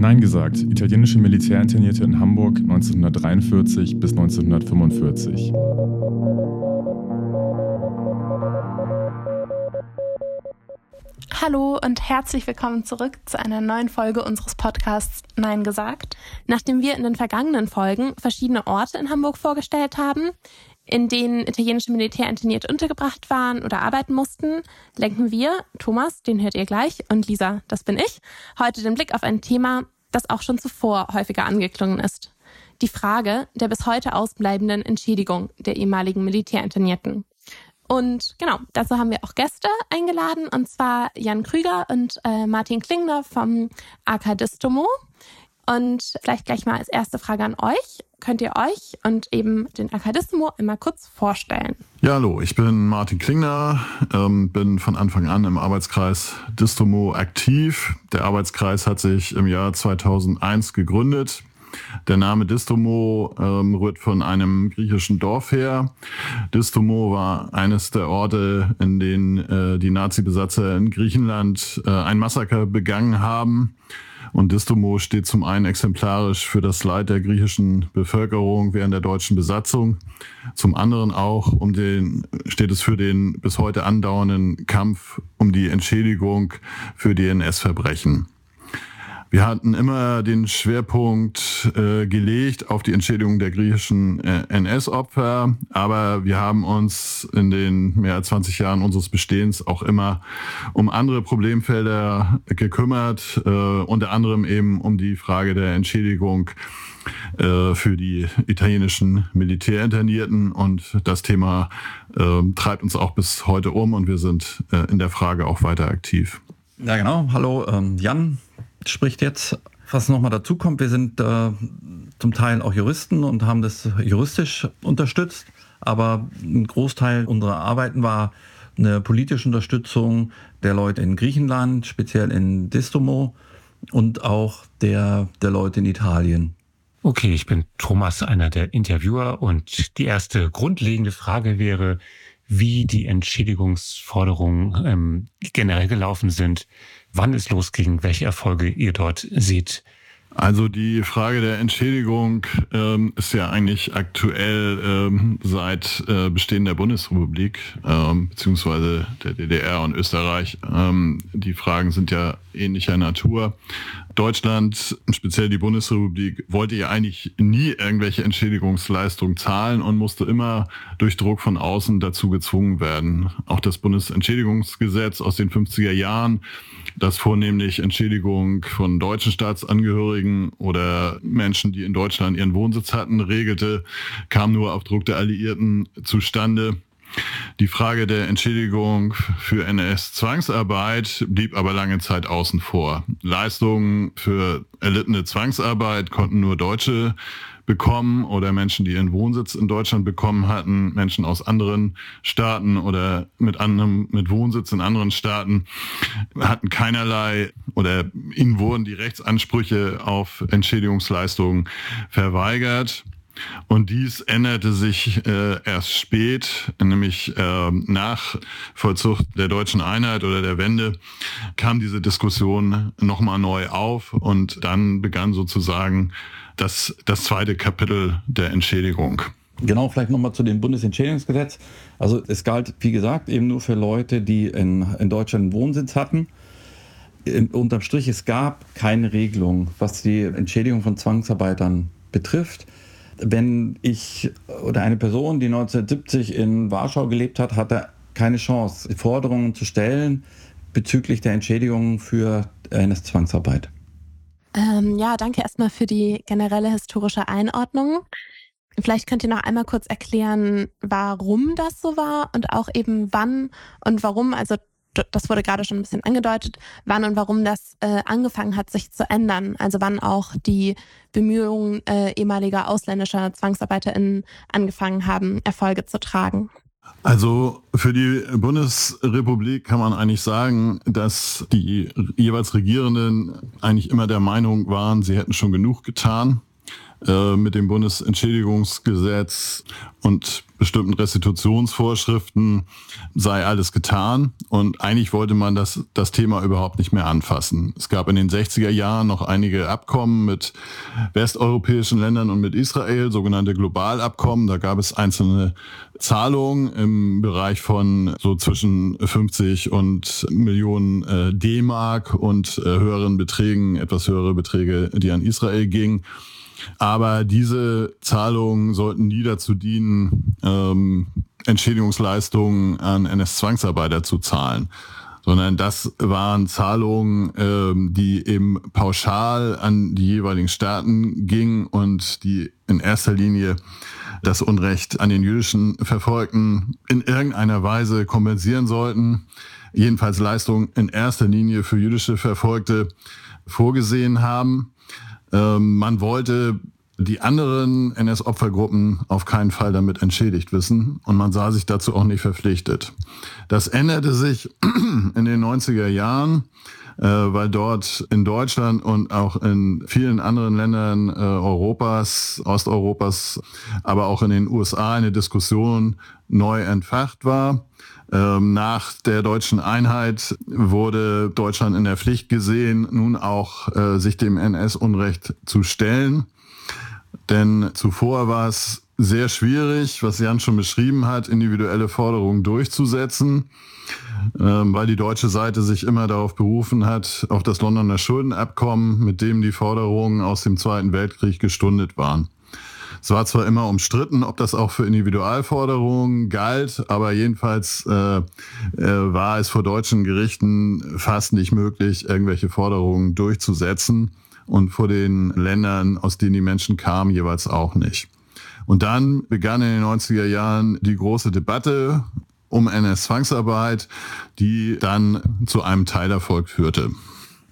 Nein gesagt, italienische Militärinternierte in Hamburg 1943 bis 1945. Hallo und herzlich willkommen zurück zu einer neuen Folge unseres Podcasts Nein gesagt. Nachdem wir in den vergangenen Folgen verschiedene Orte in Hamburg vorgestellt haben, in denen italienische Militärinternierte untergebracht waren oder arbeiten mussten, lenken wir, Thomas, den hört ihr gleich, und Lisa, das bin ich, heute den Blick auf ein Thema, das auch schon zuvor häufiger angeklungen ist. Die Frage der bis heute ausbleibenden Entschädigung der ehemaligen Militärinternierten. Und genau, dazu haben wir auch Gäste eingeladen, und zwar Jan Krüger und äh, Martin Klingner vom AK Distomo. Und vielleicht gleich mal als erste Frage an euch. Könnt ihr euch und eben den Akadismo einmal kurz vorstellen? Ja, hallo, ich bin Martin Klingner, ähm, bin von Anfang an im Arbeitskreis Distomo aktiv. Der Arbeitskreis hat sich im Jahr 2001 gegründet. Der Name Distomo ähm, rührt von einem griechischen Dorf her. Distomo war eines der Orte, in denen äh, die Nazi-Besatzer in Griechenland äh, ein Massaker begangen haben. Und Distomo steht zum einen exemplarisch für das Leid der griechischen Bevölkerung während der deutschen Besatzung, zum anderen auch um den, steht es für den bis heute andauernden Kampf um die Entschädigung für die NS-Verbrechen. Wir hatten immer den Schwerpunkt äh, gelegt auf die Entschädigung der griechischen äh, NS-Opfer, aber wir haben uns in den mehr als 20 Jahren unseres Bestehens auch immer um andere Problemfelder gekümmert, äh, unter anderem eben um die Frage der Entschädigung äh, für die italienischen Militärinternierten und das Thema äh, treibt uns auch bis heute um und wir sind äh, in der Frage auch weiter aktiv. Ja, genau. Hallo, ähm, Jan spricht jetzt. Was nochmal dazu kommt, wir sind äh, zum Teil auch Juristen und haben das juristisch unterstützt, aber ein Großteil unserer Arbeiten war eine politische Unterstützung der Leute in Griechenland, speziell in Distomo und auch der, der Leute in Italien. Okay, ich bin Thomas, einer der Interviewer und die erste grundlegende Frage wäre, wie die Entschädigungsforderungen ähm, generell gelaufen sind, wann es losging, welche Erfolge ihr dort seht. Also die Frage der Entschädigung ähm, ist ja eigentlich aktuell ähm, seit äh, Bestehen der Bundesrepublik ähm, beziehungsweise der DDR und Österreich. Ähm, die Fragen sind ja ähnlicher Natur. Deutschland, speziell die Bundesrepublik, wollte ja eigentlich nie irgendwelche Entschädigungsleistungen zahlen und musste immer durch Druck von außen dazu gezwungen werden. Auch das Bundesentschädigungsgesetz aus den 50er Jahren, das vornehmlich Entschädigung von deutschen Staatsangehörigen oder Menschen, die in Deutschland ihren Wohnsitz hatten, regelte, kam nur auf Druck der Alliierten zustande. Die Frage der Entschädigung für NS-Zwangsarbeit blieb aber lange Zeit außen vor. Leistungen für erlittene Zwangsarbeit konnten nur Deutsche bekommen oder Menschen, die ihren Wohnsitz in Deutschland bekommen hatten, Menschen aus anderen Staaten oder mit anderem, mit Wohnsitz in anderen Staaten hatten keinerlei oder ihnen wurden die Rechtsansprüche auf Entschädigungsleistungen verweigert. Und dies änderte sich äh, erst spät, nämlich äh, nach Vollzug der deutschen Einheit oder der Wende kam diese Diskussion nochmal neu auf und dann begann sozusagen das, das zweite Kapitel der Entschädigung. Genau, vielleicht nochmal zu dem Bundesentschädigungsgesetz. Also es galt, wie gesagt, eben nur für Leute, die in, in Deutschland einen Wohnsitz hatten. unterm Strich, es gab keine Regelung, was die Entschädigung von Zwangsarbeitern betrifft wenn ich oder eine Person, die 1970 in Warschau gelebt hat, hatte keine Chance, Forderungen zu stellen bezüglich der Entschädigung für eine Zwangsarbeit. Ähm, ja, danke erstmal für die generelle historische Einordnung. Vielleicht könnt ihr noch einmal kurz erklären, warum das so war und auch eben wann und warum, also das wurde gerade schon ein bisschen angedeutet, wann und warum das äh, angefangen hat, sich zu ändern. Also wann auch die Bemühungen äh, ehemaliger ausländischer ZwangsarbeiterInnen angefangen haben, Erfolge zu tragen. Also für die Bundesrepublik kann man eigentlich sagen, dass die jeweils Regierenden eigentlich immer der Meinung waren, sie hätten schon genug getan äh, mit dem Bundesentschädigungsgesetz und bestimmten Restitutionsvorschriften sei alles getan. Und eigentlich wollte man das, das Thema überhaupt nicht mehr anfassen. Es gab in den 60er Jahren noch einige Abkommen mit westeuropäischen Ländern und mit Israel, sogenannte Globalabkommen. Da gab es einzelne Zahlungen im Bereich von so zwischen 50 und Millionen äh, D-Mark und äh, höheren Beträgen, etwas höhere Beträge, die an Israel gingen. Aber diese Zahlungen sollten nie dazu dienen, ähm, Entschädigungsleistungen an NS-Zwangsarbeiter zu zahlen sondern das waren Zahlungen, ähm, die eben pauschal an die jeweiligen Staaten gingen und die in erster Linie das Unrecht an den jüdischen Verfolgten in irgendeiner Weise kompensieren sollten. Jedenfalls Leistungen in erster Linie für jüdische Verfolgte vorgesehen haben. Ähm, man wollte die anderen NS-Opfergruppen auf keinen Fall damit entschädigt wissen und man sah sich dazu auch nicht verpflichtet. Das änderte sich in den 90er Jahren, äh, weil dort in Deutschland und auch in vielen anderen Ländern äh, Europas, Osteuropas, aber auch in den USA eine Diskussion neu entfacht war. Ähm, nach der deutschen Einheit wurde Deutschland in der Pflicht gesehen, nun auch äh, sich dem NS-Unrecht zu stellen. Denn zuvor war es sehr schwierig, was Jan schon beschrieben hat, individuelle Forderungen durchzusetzen, ähm, weil die deutsche Seite sich immer darauf berufen hat, auf das Londoner Schuldenabkommen, mit dem die Forderungen aus dem Zweiten Weltkrieg gestundet waren. Es war zwar immer umstritten, ob das auch für Individualforderungen galt, aber jedenfalls äh, äh, war es vor deutschen Gerichten fast nicht möglich, irgendwelche Forderungen durchzusetzen und vor den Ländern, aus denen die Menschen kamen, jeweils auch nicht. Und dann begann in den 90er Jahren die große Debatte um NS-Zwangsarbeit, die dann zu einem Teilerfolg führte.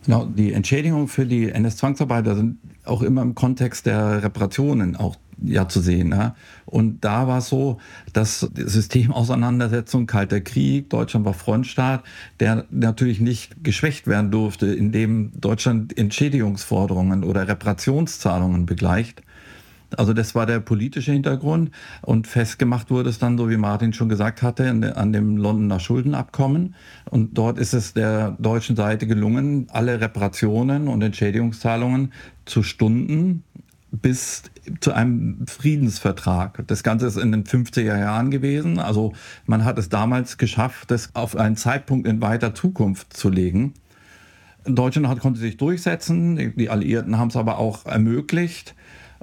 Genau, die Entschädigungen für die NS-Zwangsarbeiter sind auch immer im Kontext der Reparationen auch ja zu sehen. Ja. Und da war es so, dass Systemauseinandersetzung, Kalter Krieg, Deutschland war Frontstaat, der natürlich nicht geschwächt werden durfte, indem Deutschland Entschädigungsforderungen oder Reparationszahlungen begleicht. Also das war der politische Hintergrund und festgemacht wurde es dann, so wie Martin schon gesagt hatte, an dem Londoner Schuldenabkommen. Und dort ist es der deutschen Seite gelungen, alle Reparationen und Entschädigungszahlungen zu Stunden bis zu einem Friedensvertrag. Das Ganze ist in den 50er Jahren gewesen. Also man hat es damals geschafft, das auf einen Zeitpunkt in weiter Zukunft zu legen. Deutschland hat, konnte sich durchsetzen, die Alliierten haben es aber auch ermöglicht.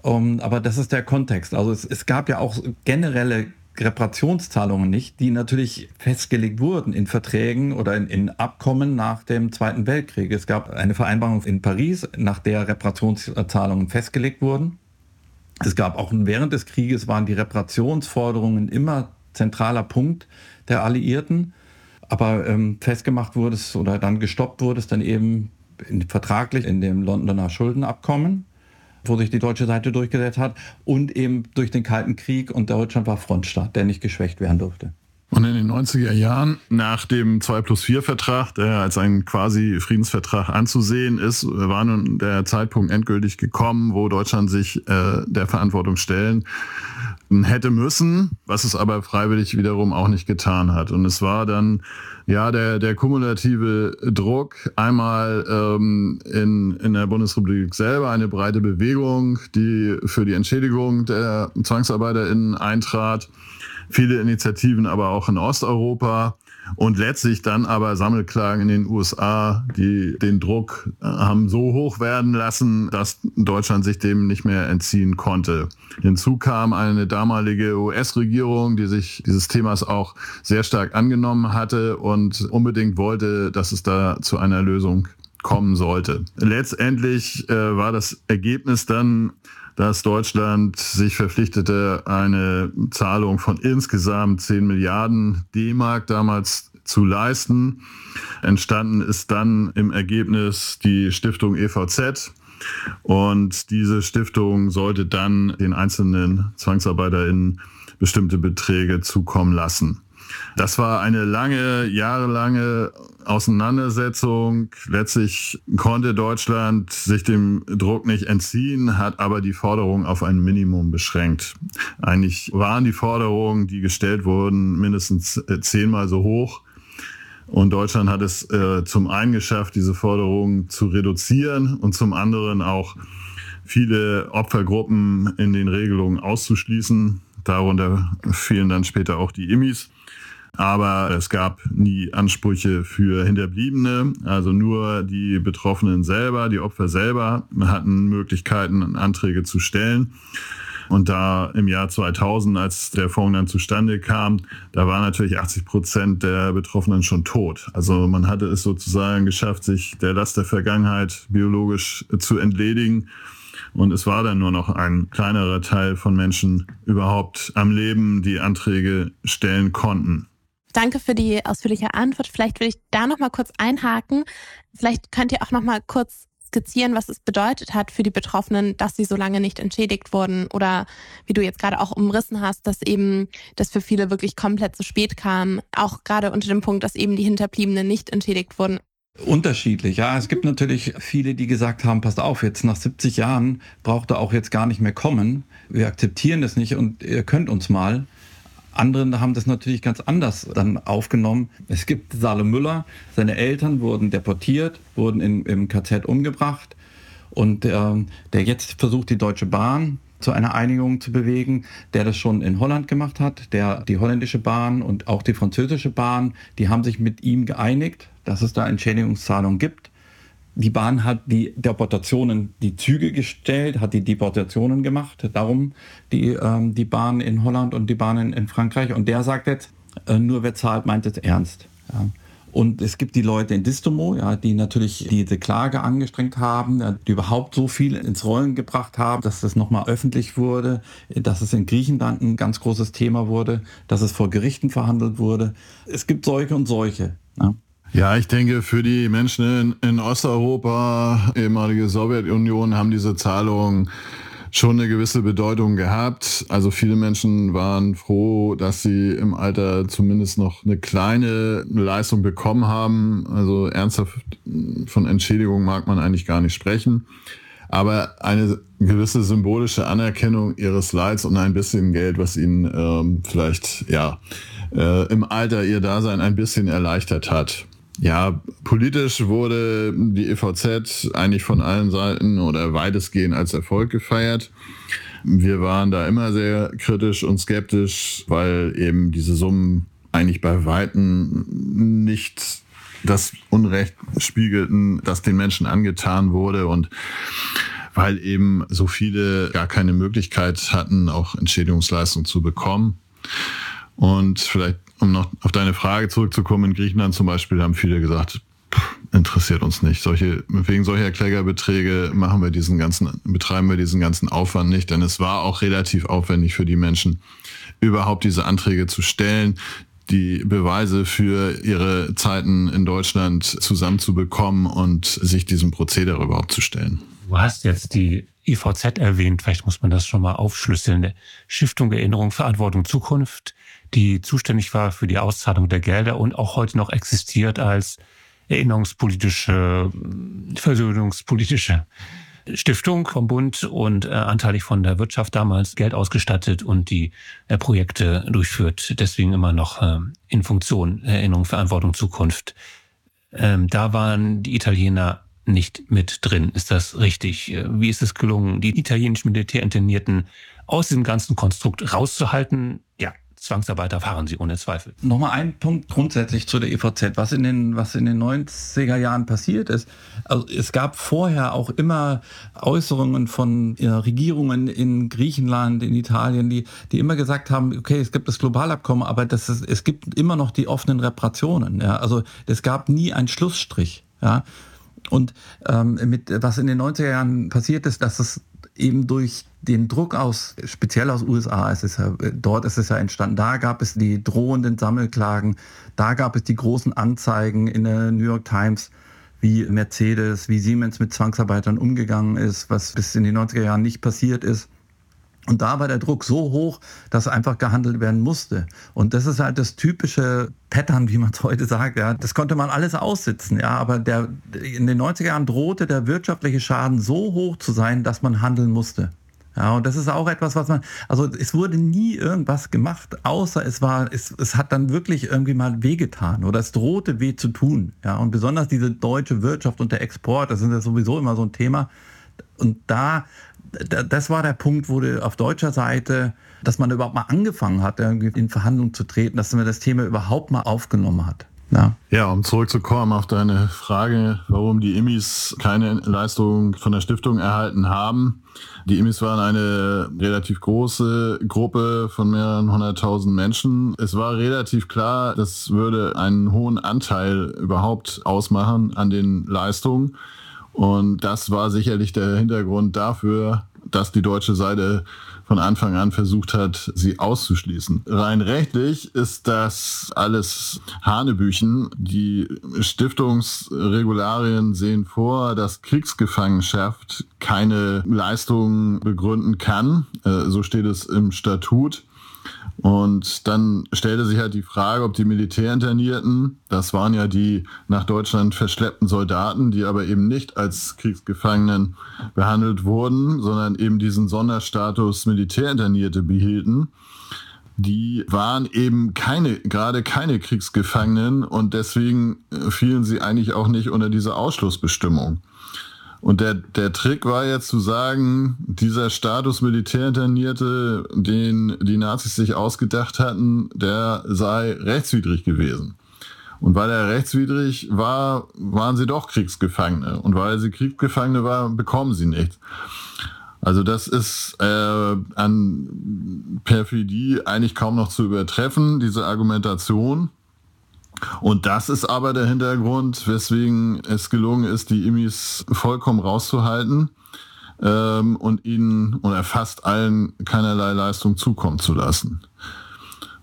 Ähm, aber das ist der Kontext. Also es, es gab ja auch generelle Reparationszahlungen nicht, die natürlich festgelegt wurden in Verträgen oder in, in, Abkommen nach dem Zweiten Weltkrieg. Es gab eine Vereinbarung in Paris, nach der Reparationszahlungen festgelegt wurden. Es gab auch während des Krieges waren die Reparationsforderungen immer zentraler Punkt der Alliierten. Aber ähm, festgemacht wurde es oder dann gestoppt wurde es dann eben in, vertraglich in dem Londoner Schuldenabkommen wo sich die deutsche Seite durchgesetzt hat und eben durch den Kalten Krieg und Deutschland war Frontstaat, der nicht geschwächt werden durfte. Und in den 90er Jahren, nach dem 2 plus 4 Vertrag, der als ein quasi Friedensvertrag anzusehen ist, war nun der Zeitpunkt endgültig gekommen, wo Deutschland sich äh, der Verantwortung stellen hätte müssen, was es aber freiwillig wiederum auch nicht getan hat. Und es war dann ja der, der kumulative Druck, einmal ähm, in, in der Bundesrepublik selber eine breite Bewegung, die für die Entschädigung der ZwangsarbeiterInnen eintrat, viele Initiativen aber auch in Osteuropa und letztlich dann aber Sammelklagen in den USA, die den Druck äh, haben so hoch werden lassen, dass Deutschland sich dem nicht mehr entziehen konnte. Hinzu kam eine damalige US-Regierung, die sich dieses Themas auch sehr stark angenommen hatte und unbedingt wollte, dass es da zu einer Lösung kommen sollte. Letztendlich äh, war das Ergebnis dann dass Deutschland sich verpflichtete, eine Zahlung von insgesamt 10 Milliarden D-Mark damals zu leisten. Entstanden ist dann im Ergebnis die Stiftung EVZ. Und diese Stiftung sollte dann den einzelnen ZwangsarbeiterInnen bestimmte Beträge zukommen lassen. Das war eine lange, jahrelange Auseinandersetzung. Letztlich konnte Deutschland sich dem Druck nicht entziehen, hat aber die Forderung auf ein Minimum beschränkt. Eigentlich waren die Forderungen, die gestellt wurden, mindestens äh, zehnmal so hoch. Und Deutschland hat es äh, zum einen geschafft, diese Forderungen zu reduzieren und zum anderen auch viele Opfergruppen in den Regelungen auszuschließen. Darunter fielen dann später auch die Immis. Aber es gab nie Ansprüche für Hinterbliebene. Also nur die Betroffenen selber, die Opfer selber hatten Möglichkeiten, Anträge zu stellen. Und da im Jahr 2000, als der Fonds dann zustande kam, da waren natürlich 80 Prozent der Betroffenen schon tot. Also man hatte es sozusagen geschafft, sich der Last der Vergangenheit biologisch zu entledigen. Und es war dann nur noch ein kleinerer Teil von Menschen überhaupt am Leben, die Anträge stellen konnten. Danke für die ausführliche Antwort. Vielleicht will ich da noch mal kurz einhaken. Vielleicht könnt ihr auch noch mal kurz skizzieren, was es bedeutet hat für die Betroffenen, dass sie so lange nicht entschädigt wurden oder wie du jetzt gerade auch umrissen hast, dass eben das für viele wirklich komplett zu spät kam, auch gerade unter dem Punkt, dass eben die Hinterbliebenen nicht entschädigt wurden. Unterschiedlich, ja. Es gibt natürlich viele, die gesagt haben, passt auf, jetzt nach 70 Jahren braucht er auch jetzt gar nicht mehr kommen. Wir akzeptieren das nicht und ihr könnt uns mal. Andere haben das natürlich ganz anders dann aufgenommen. Es gibt Salo Müller, seine Eltern wurden deportiert, wurden in, im KZ umgebracht und äh, der jetzt versucht, die Deutsche Bahn zu einer Einigung zu bewegen, der das schon in Holland gemacht hat, der die holländische Bahn und auch die französische Bahn, die haben sich mit ihm geeinigt, dass es da Entschädigungszahlungen gibt. Die Bahn hat die Deportationen, die Züge gestellt, hat die Deportationen gemacht. Darum die, ähm, die Bahn in Holland und die Bahn in, in Frankreich. Und der sagt jetzt, äh, nur wer zahlt, meint es ernst. Ja. Und es gibt die Leute in Distomo, ja, die natürlich diese Klage angestrengt haben, die überhaupt so viel ins Rollen gebracht haben, dass das nochmal öffentlich wurde, dass es in Griechenland ein ganz großes Thema wurde, dass es vor Gerichten verhandelt wurde. Es gibt solche und solche. Ja. Ja, ich denke, für die Menschen in, in Osteuropa, ehemalige Sowjetunion, haben diese Zahlungen schon eine gewisse Bedeutung gehabt. Also viele Menschen waren froh, dass sie im Alter zumindest noch eine kleine Leistung bekommen haben. Also ernsthaft von Entschädigung mag man eigentlich gar nicht sprechen. Aber eine gewisse symbolische Anerkennung ihres Leids und ein bisschen Geld, was ihnen ähm, vielleicht ja äh, im Alter ihr Dasein ein bisschen erleichtert hat. Ja, politisch wurde die EVZ eigentlich von allen Seiten oder weitestgehend als Erfolg gefeiert. Wir waren da immer sehr kritisch und skeptisch, weil eben diese Summen eigentlich bei Weitem nicht das Unrecht spiegelten, das den Menschen angetan wurde und weil eben so viele gar keine Möglichkeit hatten, auch Entschädigungsleistungen zu bekommen. Und vielleicht um noch auf deine Frage zurückzukommen, in Griechenland zum Beispiel haben viele gesagt, interessiert uns nicht. Solche, wegen solcher Klägerbeträge machen wir diesen ganzen, betreiben wir diesen ganzen Aufwand nicht, denn es war auch relativ aufwendig für die Menschen, überhaupt diese Anträge zu stellen, die Beweise für ihre Zeiten in Deutschland zusammenzubekommen und sich diesem Prozedere überhaupt zu stellen. Du hast jetzt die IVZ erwähnt, vielleicht muss man das schon mal aufschlüsseln. Stiftung Erinnerung, Verantwortung, Zukunft die zuständig war für die Auszahlung der Gelder und auch heute noch existiert als erinnerungspolitische, versöhnungspolitische Stiftung vom Bund und äh, anteilig von der Wirtschaft damals Geld ausgestattet und die äh, Projekte durchführt. Deswegen immer noch äh, in Funktion Erinnerung, Verantwortung, Zukunft. Ähm, da waren die Italiener nicht mit drin. Ist das richtig? Äh, wie ist es gelungen, die italienischen Militärinternierten aus diesem ganzen Konstrukt rauszuhalten? Ja, Zwangsarbeiter fahren sie ohne Zweifel. Nochmal ein Punkt grundsätzlich zu der EVZ, was in den, was in den 90er Jahren passiert ist. Also es gab vorher auch immer Äußerungen von ja, Regierungen in Griechenland, in Italien, die, die immer gesagt haben, okay, es gibt das Globalabkommen, aber das ist, es gibt immer noch die offenen Reparationen. Ja? Also es gab nie einen Schlussstrich. Ja? Und ähm, mit, was in den 90er Jahren passiert ist, dass es eben durch den Druck aus, speziell aus USA, es ist ja, dort ist es ja entstanden, da gab es die drohenden Sammelklagen, da gab es die großen Anzeigen in der New York Times, wie Mercedes, wie Siemens mit Zwangsarbeitern umgegangen ist, was bis in die 90er Jahren nicht passiert ist. Und da war der Druck so hoch, dass einfach gehandelt werden musste. Und das ist halt das typische Pattern, wie man es heute sagt. Ja. Das konnte man alles aussitzen. Ja. Aber der, in den 90er Jahren drohte der wirtschaftliche Schaden so hoch zu sein, dass man handeln musste. Ja, und das ist auch etwas, was man, also es wurde nie irgendwas gemacht, außer es war, es, es hat dann wirklich irgendwie mal wehgetan oder es drohte weh zu tun. Ja, und besonders diese deutsche Wirtschaft und der Export, das ist ja sowieso immer so ein Thema. Und da, das war der Punkt, wo auf deutscher Seite, dass man überhaupt mal angefangen hat, in Verhandlungen zu treten, dass man das Thema überhaupt mal aufgenommen hat. Ja. ja, um zurückzukommen auf deine Frage, warum die Immis keine Leistung von der Stiftung erhalten haben. Die Immis waren eine relativ große Gruppe von mehreren hunderttausend Menschen. Es war relativ klar, das würde einen hohen Anteil überhaupt ausmachen an den Leistungen. Und das war sicherlich der Hintergrund dafür, dass die deutsche Seite von Anfang an versucht hat, sie auszuschließen. Rein rechtlich ist das alles Hanebüchen. Die Stiftungsregularien sehen vor, dass Kriegsgefangenschaft keine Leistungen begründen kann. Äh, so steht es im Statut. Und dann stellte sich halt die Frage, ob die Militärinternierten, das waren ja die nach Deutschland verschleppten Soldaten, die aber eben nicht als Kriegsgefangenen behandelt wurden, sondern eben diesen Sonderstatus Militärinternierte behielten, die waren eben keine, gerade keine Kriegsgefangenen und deswegen fielen sie eigentlich auch nicht unter diese Ausschlussbestimmung. Und der, der Trick war jetzt zu sagen, dieser Status Militärinternierte, den die Nazis sich ausgedacht hatten, der sei rechtswidrig gewesen. Und weil er rechtswidrig war, waren sie doch Kriegsgefangene. Und weil sie Kriegsgefangene waren, bekommen sie nichts. Also das ist äh, an Perfidie eigentlich kaum noch zu übertreffen, diese Argumentation. Und das ist aber der Hintergrund, weswegen es gelungen ist, die Immis vollkommen rauszuhalten ähm, und ihnen oder fast allen keinerlei Leistung zukommen zu lassen.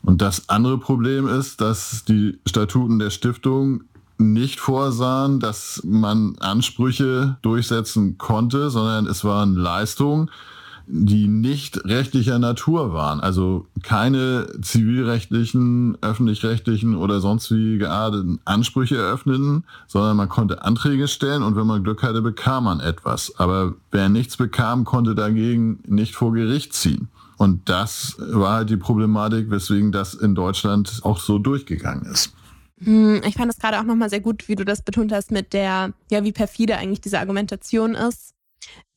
Und das andere Problem ist, dass die Statuten der Stiftung nicht vorsahen, dass man Ansprüche durchsetzen konnte, sondern es waren Leistungen, die nicht rechtlicher Natur waren. Also keine zivilrechtlichen, öffentlich-rechtlichen oder sonst wie gearteten Ansprüche eröffneten, sondern man konnte Anträge stellen und wenn man Glück hatte, bekam man etwas. Aber wer nichts bekam, konnte dagegen nicht vor Gericht ziehen. Und das war halt die Problematik, weswegen das in Deutschland auch so durchgegangen ist. Hm, ich fand es gerade auch nochmal sehr gut, wie du das betont hast mit der, ja, wie perfide eigentlich diese Argumentation ist.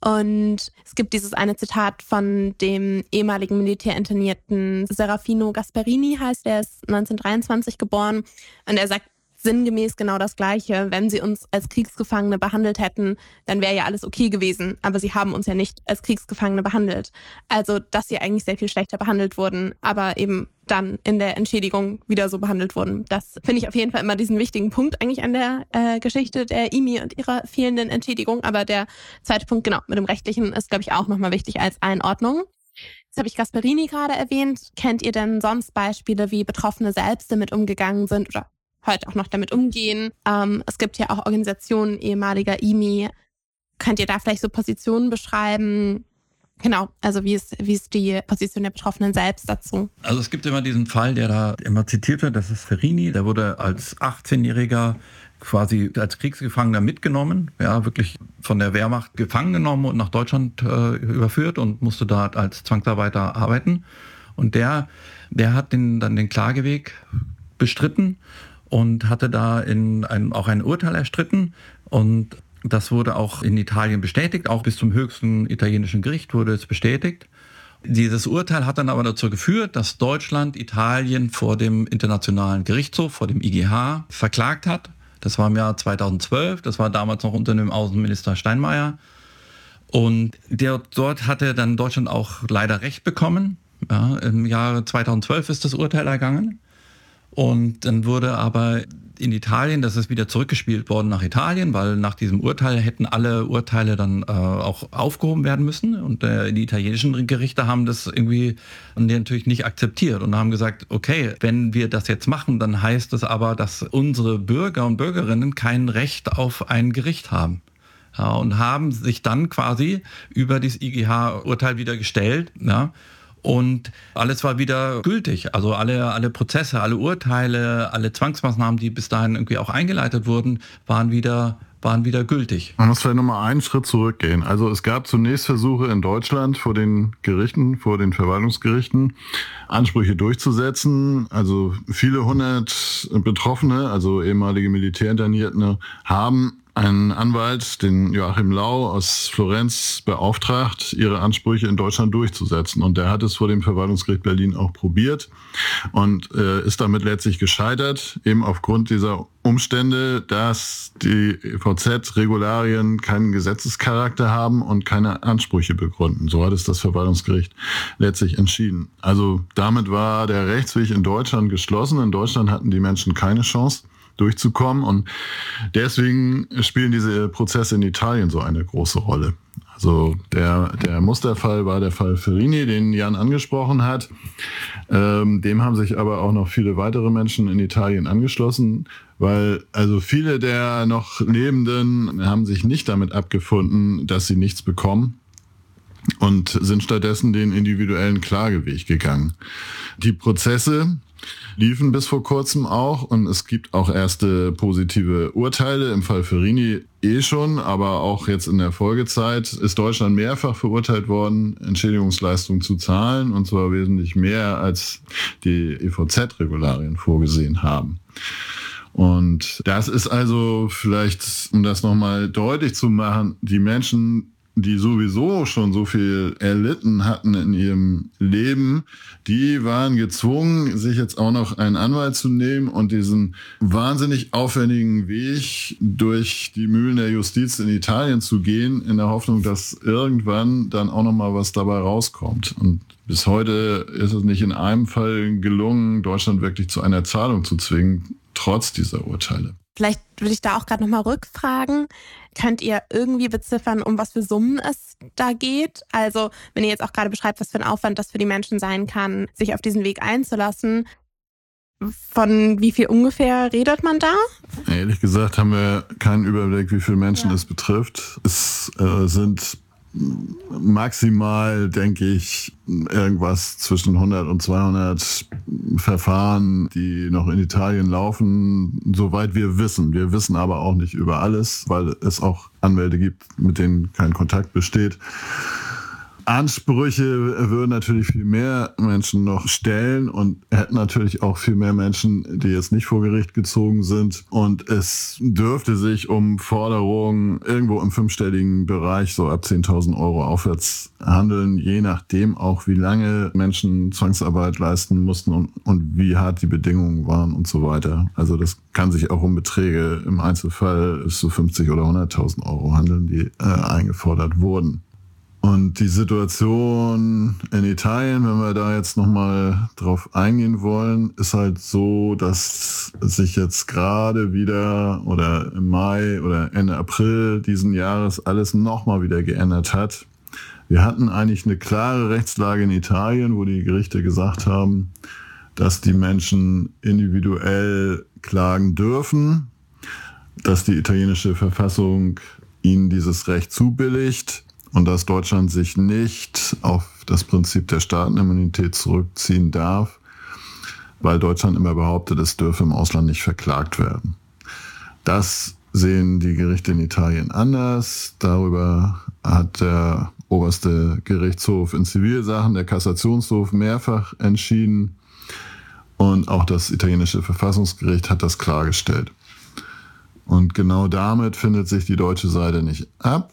Und es gibt dieses eine Zitat von dem ehemaligen Militärinternierten Serafino Gasperini, heißt er, ist 1923 geboren. Und er sagt sinngemäß genau das Gleiche. Wenn sie uns als Kriegsgefangene behandelt hätten, dann wäre ja alles okay gewesen. Aber sie haben uns ja nicht als Kriegsgefangene behandelt. Also, dass sie eigentlich sehr viel schlechter behandelt wurden, aber eben dann in der Entschädigung wieder so behandelt wurden. Das finde ich auf jeden Fall immer diesen wichtigen Punkt eigentlich an der äh, Geschichte der IMI und ihrer fehlenden Entschädigung. Aber der zweite Punkt, genau, mit dem Rechtlichen ist, glaube ich, auch nochmal wichtig als Einordnung. Jetzt habe ich Gasperini gerade erwähnt. Kennt ihr denn sonst Beispiele, wie Betroffene selbst damit umgegangen sind oder heute auch noch damit umgehen. Ähm, es gibt ja auch Organisationen ehemaliger IMI. Könnt ihr da vielleicht so Positionen beschreiben? Genau, also wie ist, wie ist die Position der Betroffenen selbst dazu? Also es gibt immer diesen Fall, der da immer zitiert wird, das ist Ferini, der wurde als 18-Jähriger quasi als Kriegsgefangener mitgenommen, ja, wirklich von der Wehrmacht gefangen genommen und nach Deutschland äh, überführt und musste dort als Zwangsarbeiter arbeiten. Und der, der hat den, dann den Klageweg bestritten und hatte da in ein, auch ein Urteil erstritten und das wurde auch in Italien bestätigt, auch bis zum höchsten italienischen Gericht wurde es bestätigt. Dieses Urteil hat dann aber dazu geführt, dass Deutschland Italien vor dem Internationalen Gerichtshof, vor dem IGH, verklagt hat. Das war im Jahr 2012, das war damals noch unter dem Außenminister Steinmeier. Und der, dort hatte dann Deutschland auch leider Recht bekommen. Ja, Im Jahre 2012 ist das Urteil ergangen. Und dann wurde aber in Italien, das ist wieder zurückgespielt worden nach Italien, weil nach diesem Urteil hätten alle Urteile dann äh, auch aufgehoben werden müssen. Und äh, die italienischen Gerichte haben das irgendwie natürlich nicht akzeptiert und haben gesagt, okay, wenn wir das jetzt machen, dann heißt das aber, dass unsere Bürger und Bürgerinnen kein Recht auf ein Gericht haben. ja, und haben sich dann quasi über das IGH-Urteil wieder gestellt. Ja, und alles war wieder gültig. Also alle, alle Prozesse, alle Urteile, alle Zwangsmaßnahmen, die bis dahin irgendwie auch eingeleitet wurden, waren wieder waren wieder gültig. Man muss vielleicht nochmal einen Schritt zurückgehen. Also es gab zunächst Versuche in Deutschland vor den Gerichten, vor den Verwaltungsgerichten, Ansprüche durchzusetzen. Also viele hundert Betroffene, also ehemalige Militärinternierte, haben einen Anwalt, den Joachim Lau aus Florenz, beauftragt, ihre Ansprüche in Deutschland durchzusetzen. Und der hat es vor dem Verwaltungsgericht Berlin auch probiert und äh, ist damit letztlich gescheitert, eben aufgrund dieser Umstände, dass die EVZ-Regularien keinen Gesetzescharakter haben und keine Ansprüche begründen. So hat es das Verwaltungsgericht letztlich entschieden. Also damit war der Rechtsweg in Deutschland geschlossen. In Deutschland hatten die Menschen keine Chance durchzukommen. Und deswegen spielen diese Prozesse in Italien so eine große Rolle. Also der, der Musterfall war der Fall Ferini, den Jan angesprochen hat. Ähm, dem haben sich aber auch noch viele weitere Menschen in Italien angeschlossen, weil also viele der noch Lebenden haben sich nicht damit abgefunden, dass sie nichts bekommen und sind stattdessen den individuellen Klageweg gegangen. Die Prozesse liefen bis vor kurzem auch und es gibt auch erste positive Urteile. Im Fall Ferini eh schon, aber auch jetzt in der Folgezeit ist Deutschland mehrfach verurteilt worden, Entschädigungsleistungen zu zahlen und zwar wesentlich mehr als die EVZ-Regularien vorgesehen haben. Und das ist also vielleicht, um das nochmal deutlich zu machen, die Menschen die sowieso schon so viel erlitten hatten in ihrem Leben, die waren gezwungen, sich jetzt auch noch einen Anwalt zu nehmen und diesen wahnsinnig aufwendigen Weg durch die Mühlen der Justiz in Italien zu gehen, in der Hoffnung, dass irgendwann dann auch noch mal was dabei rauskommt. Und bis heute ist es nicht in einem Fall gelungen, Deutschland wirklich zu einer Zahlung zu zwingen, trotz dieser Urteile. Vielleicht würde ich da auch gerade nochmal rückfragen. Könnt ihr irgendwie beziffern, um was für Summen es da geht? Also, wenn ihr jetzt auch gerade beschreibt, was für ein Aufwand das für die Menschen sein kann, sich auf diesen Weg einzulassen, von wie viel ungefähr redet man da? Ehrlich gesagt haben wir keinen Überblick, wie viele Menschen ja. es betrifft. Es äh, sind maximal, denke ich, irgendwas zwischen 100 und 200 Verfahren, die noch in Italien laufen, soweit wir wissen. Wir wissen aber auch nicht über alles, weil es auch Anwälte gibt, mit denen kein Kontakt besteht. Ansprüche würden natürlich viel mehr Menschen noch stellen und hätten natürlich auch viel mehr Menschen, die jetzt nicht vor Gericht gezogen sind. Und es dürfte sich um Forderungen irgendwo im fünfstelligen Bereich, so ab 10.000 Euro aufwärts handeln, je nachdem auch, wie lange Menschen Zwangsarbeit leisten mussten und, und wie hart die Bedingungen waren und so weiter. Also das kann sich auch um Beträge im Einzelfall bis zu 50 oder 100.000 Euro handeln, die äh, eingefordert wurden. Und die Situation in Italien, wenn wir da jetzt nochmal drauf eingehen wollen, ist halt so, dass sich jetzt gerade wieder oder im Mai oder Ende April diesen Jahres alles nochmal wieder geändert hat. Wir hatten eigentlich eine klare Rechtslage in Italien, wo die Gerichte gesagt haben, dass die Menschen individuell klagen dürfen, dass die italienische Verfassung ihnen dieses Recht zubilligt und dass Deutschland sich nicht auf das Prinzip der Staatenimmunität zurückziehen darf, weil Deutschland immer behauptet, es dürfe im Ausland nicht verklagt werden. Das sehen die Gerichte in Italien anders. Darüber hat der oberste Gerichtshof in Zivilsachen, der Kassationshof, mehrfach entschieden. Und auch das italienische Verfassungsgericht hat das klargestellt. Und genau damit findet sich die deutsche Seite nicht ab.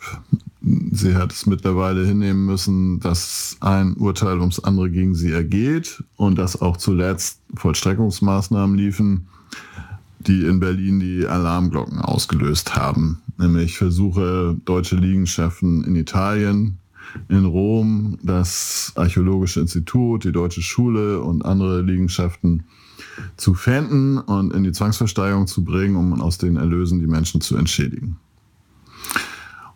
Sie hat es mittlerweile hinnehmen müssen, dass ein Urteil ums andere gegen sie ergeht und dass auch zuletzt Vollstreckungsmaßnahmen liefen, die in Berlin die Alarmglocken ausgelöst haben. Nämlich Versuche deutsche Liegenschaften in Italien, in Rom, das Archäologische Institut, die Deutsche Schule und andere Liegenschaften zu fänden und in die Zwangsversteigerung zu bringen, um aus den Erlösen die Menschen zu entschädigen.